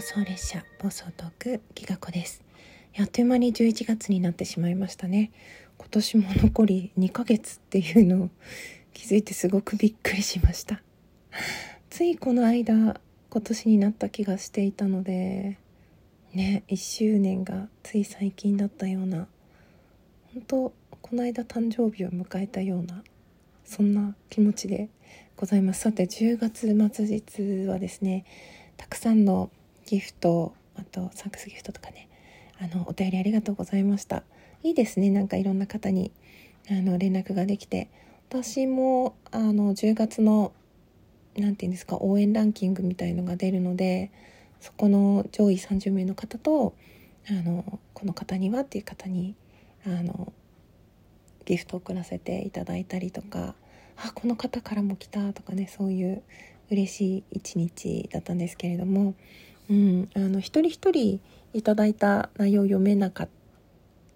放送列車暴走トークギガ子です。あっという間に11月になってしまいましたね。今年も残り2ヶ月っていうのを気づいてすごくびっくりしました。ついこの間今年になった気がしていたのでね1周年がつい最近だったような本当この間誕生日を迎えたようなそんな気持ちでございます。さて10月末日はですねたくさんのギフトあとサンクスギフトとかね。あのお便りありがとうございました。いいですね。なんかいろんな方にあの連絡ができて。私もあの10月の何て言うんですか応援ランキングみたいのが出るのでそこの上位30名の方とあのこの方にはっていう方にあのギフトを送らせていただいたりとかあこの方からも来たとかねそういう嬉しい一日だったんですけれども、うん、あの一人一人いただいた内容読めなか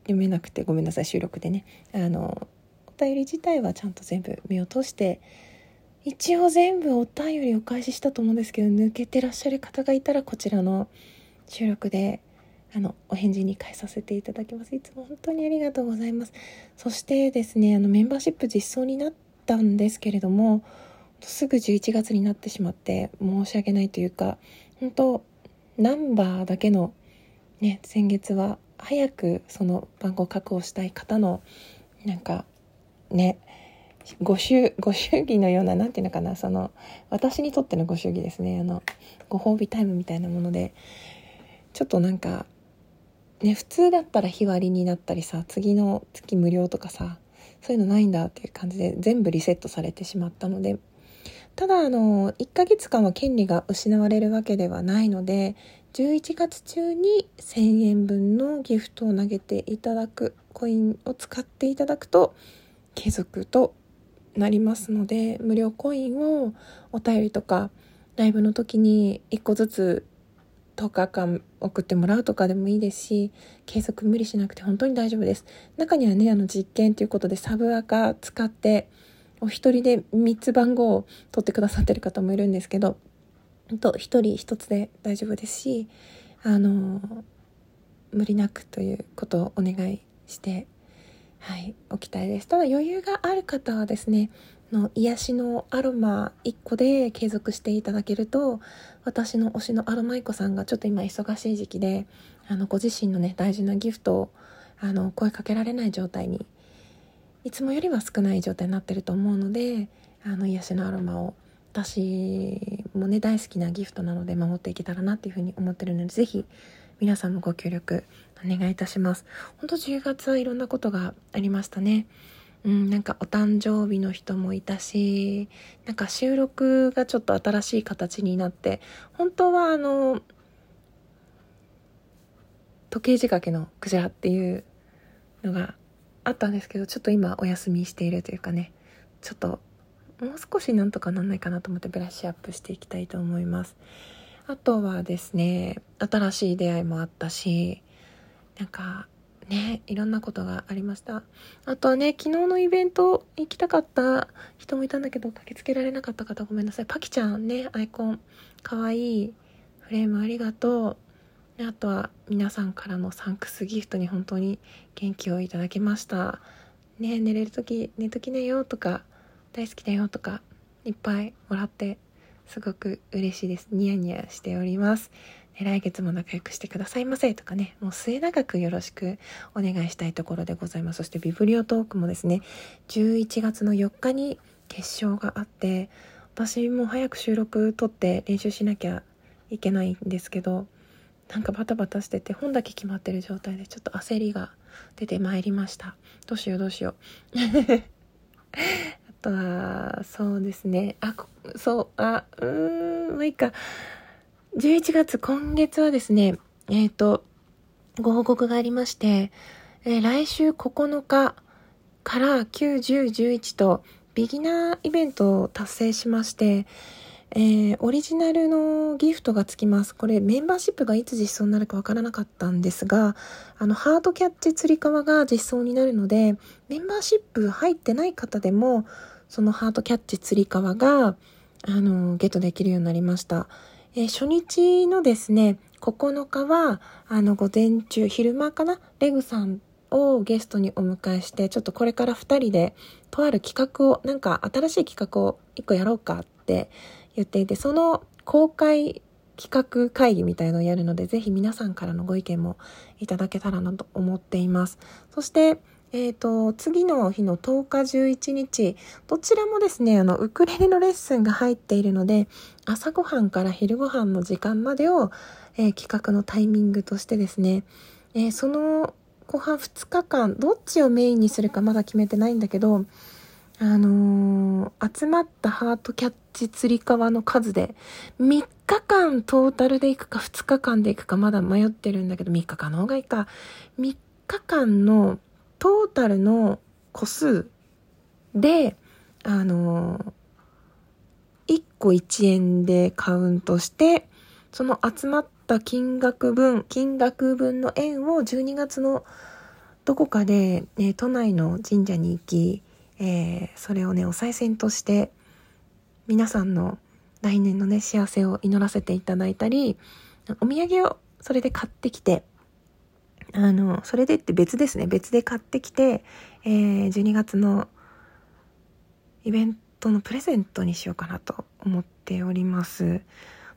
読めなくてごめんなさい収録でね。あのお便り自体はちゃんと全部目を通して一応全部お便りお返ししたと思うんですけど抜けてらっしゃる方がいたらこちらの収録であのお返事に返させていただきます。いつも本当にありがとうございます。そしてですねあのメンバーシップ実装になったんですけれどもすぐ11月になってしまって申し訳ないというか本当ナンバーだけのね先月は早くその番号確保したい方のなんかねご祝ご祝儀のような何ていうのかなその私にとってのご祝儀ですね。あのご褒美タイムみたいなものでちょっとなんかね普通だったら日割りになったりさ次の月無料とかさそういうのないんだっていう感じで全部リセットされてしまったのでただあの1ヶ月間は権利が失われるわけではないので11月中に1000円分のギフトを投げていただくコインを使っていただくと継続となりますので無料コインをお便りとかライブの時に1個ずつ10日間送ってもらうとかでもいいですし継続無理しなくて本当に大丈夫です。中にはねあの実験ということでサブアカ使ってお一人で3つ番号を取ってくださってる方もいるんですけど、と1人1つで大丈夫ですし、あの、無理なくということをお願いして、はい、おきたいです。ただ余裕がある方はですね、の癒しのアロマ1個で継続していただけると私の推しのアロマイコさんがちょっと今忙しい時期であのご自身のね大事なギフトをあの声かけられない状態にいつもよりは少ない状態になってると思うのであの癒しのアロマを私もね大好きなギフトなので守っていけたらなっていうふうに思ってるので是非皆さんもご協力お願いいたします。本当10月はいろんなことがありましたね。うんなんかお誕生日の人もいたしなんか収録がちょっと新しい形になって本当はあの時計仕掛けのクジラっていうのがあったんですけどちょっと今お休みしているというかねちょっともう少しなんとかなんないかなと思ってブラッシュアップしていきたいと思います。あとはですね新しい出会いもあったしなんかねいろんなことがありました。あとはね昨日のイベント行きたかった人もいたんだけど駆けつけられなかった方ごめんなさい。パキちゃんねアイコンかわいいフレームありがとう。あとは皆さんからのサンクスギフトに本当に元気をいただきました。ね寝れる時寝ときなよとか大好きだよとかいっぱいもらってすごく嬉しいです。ニヤニヤしております。来月も仲良くしてくださいませとかね、もう末永くよろしくお願いしたいところでございます。そしてビブリオトークもですね、11月の4日に決勝があって、私も早く収録撮って練習しなきゃいけないんですけど、なんかバタバタしてて本だけ決まってる状態でちょっと焦りが出てまいりました。どうしようどうしよう。あとはそうですね。あそうあうーんまあいいか。11月今月はですねえっ、ー、とご報告がありまして、えー、来週9日から9、10、11とビギナーイベントを達成しまして、えー、オリジナルのギフトがつきます。これメンバーシップがいつ実装になるかわからなかったんですが、あの、ハードキャッチ釣り革が実装になるので、メンバーシップ入ってない方でも、そのハードキャッチ釣り革が、あの、ゲットできるようになりました。えー、初日のですね、9日は、あの、午前中、昼間かなレグさんをゲストにお迎えして、ちょっとこれから2人で、とある企画を、なんか新しい企画を1個やろうかって言っていて、その公開企画会議みたいのをやるので、ぜひ皆さんからのご意見もいただけたらなと思っています。そして、えっ、ー、と、次の日の10日11日、どちらもですね、あの、ウクレレのレッスンが入っているので、朝ごはんから昼ごはんの時間までを、えー、企画のタイミングとしてですね、えー、その後半2日間、どっちをメインにするかまだ決めてないんだけど、あのー、集まったハートキャッチ釣り革の数で、3日間トータルで行くか2日間で行くかまだ迷ってるんだけど、3日間の方がいいか。3日間のトータルの個数で、あのー、1個1円でカウントして、その集まった金額分、金額分の円を12月のどこかで、ね、都内の神社に行き、えー、それをねお賽銭として皆さんの来年のね幸せを祈らせていただいたりお土産をそれで買ってきてあのそれでって別ですね。別で買ってきて、えー、12月のイベントのプレゼントにしようかなと思っております。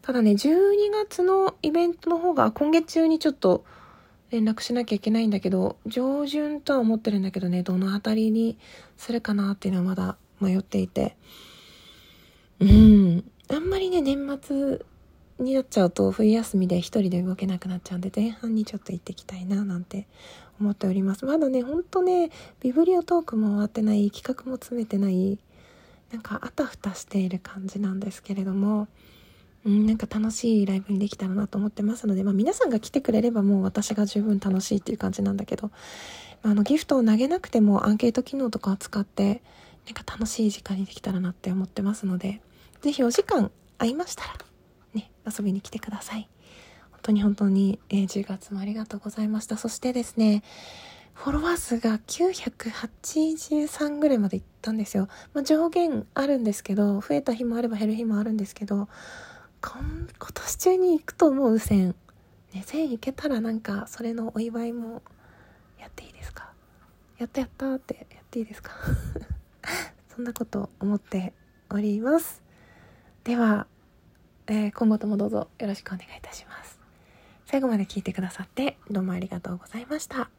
ただね12月のイベントの方が今月中にちょっと連絡しなきゃいけないんだけど、上旬とは思ってるんだけどね、どの辺りにするかなっていうのはまだ迷っていて。うん。あんまりね、年末になっちゃうと冬休みで一人で動けなくなっちゃうんで、前半にちょっと行ってきたいななんて思っております。まだね、ほんとね、ビブリオトークも終わってない、企画も詰めてない、なんかあたふたしている感じなんですけれども、なんか楽しいライブにできたらなと思ってますので、まあ、皆さんが来てくれればもう私が十分楽しいっていう感じなんだけど、あ、のギフトを投げなくてもアンケート機能とかを使ってなんか楽しい時間にできたらなって思ってますので是非お時間合いましたらね遊びに来てください本当に本当に、えー、10月もありがとうございましたそしてですねフォロワー数が983ぐらいまでいったんですよ。まあ、上限あるんですけど、増えた日もあれば減る日もあるんですけど、今年中に行くと思う1000ね1000行けたらなんかそれのお祝いもやっていいですか？やったやったってやっていいですか？そんなこと思っております。では、えー、今後ともどうぞよろしくお願いいたします。最後まで聞いてくださってどうもありがとうございました。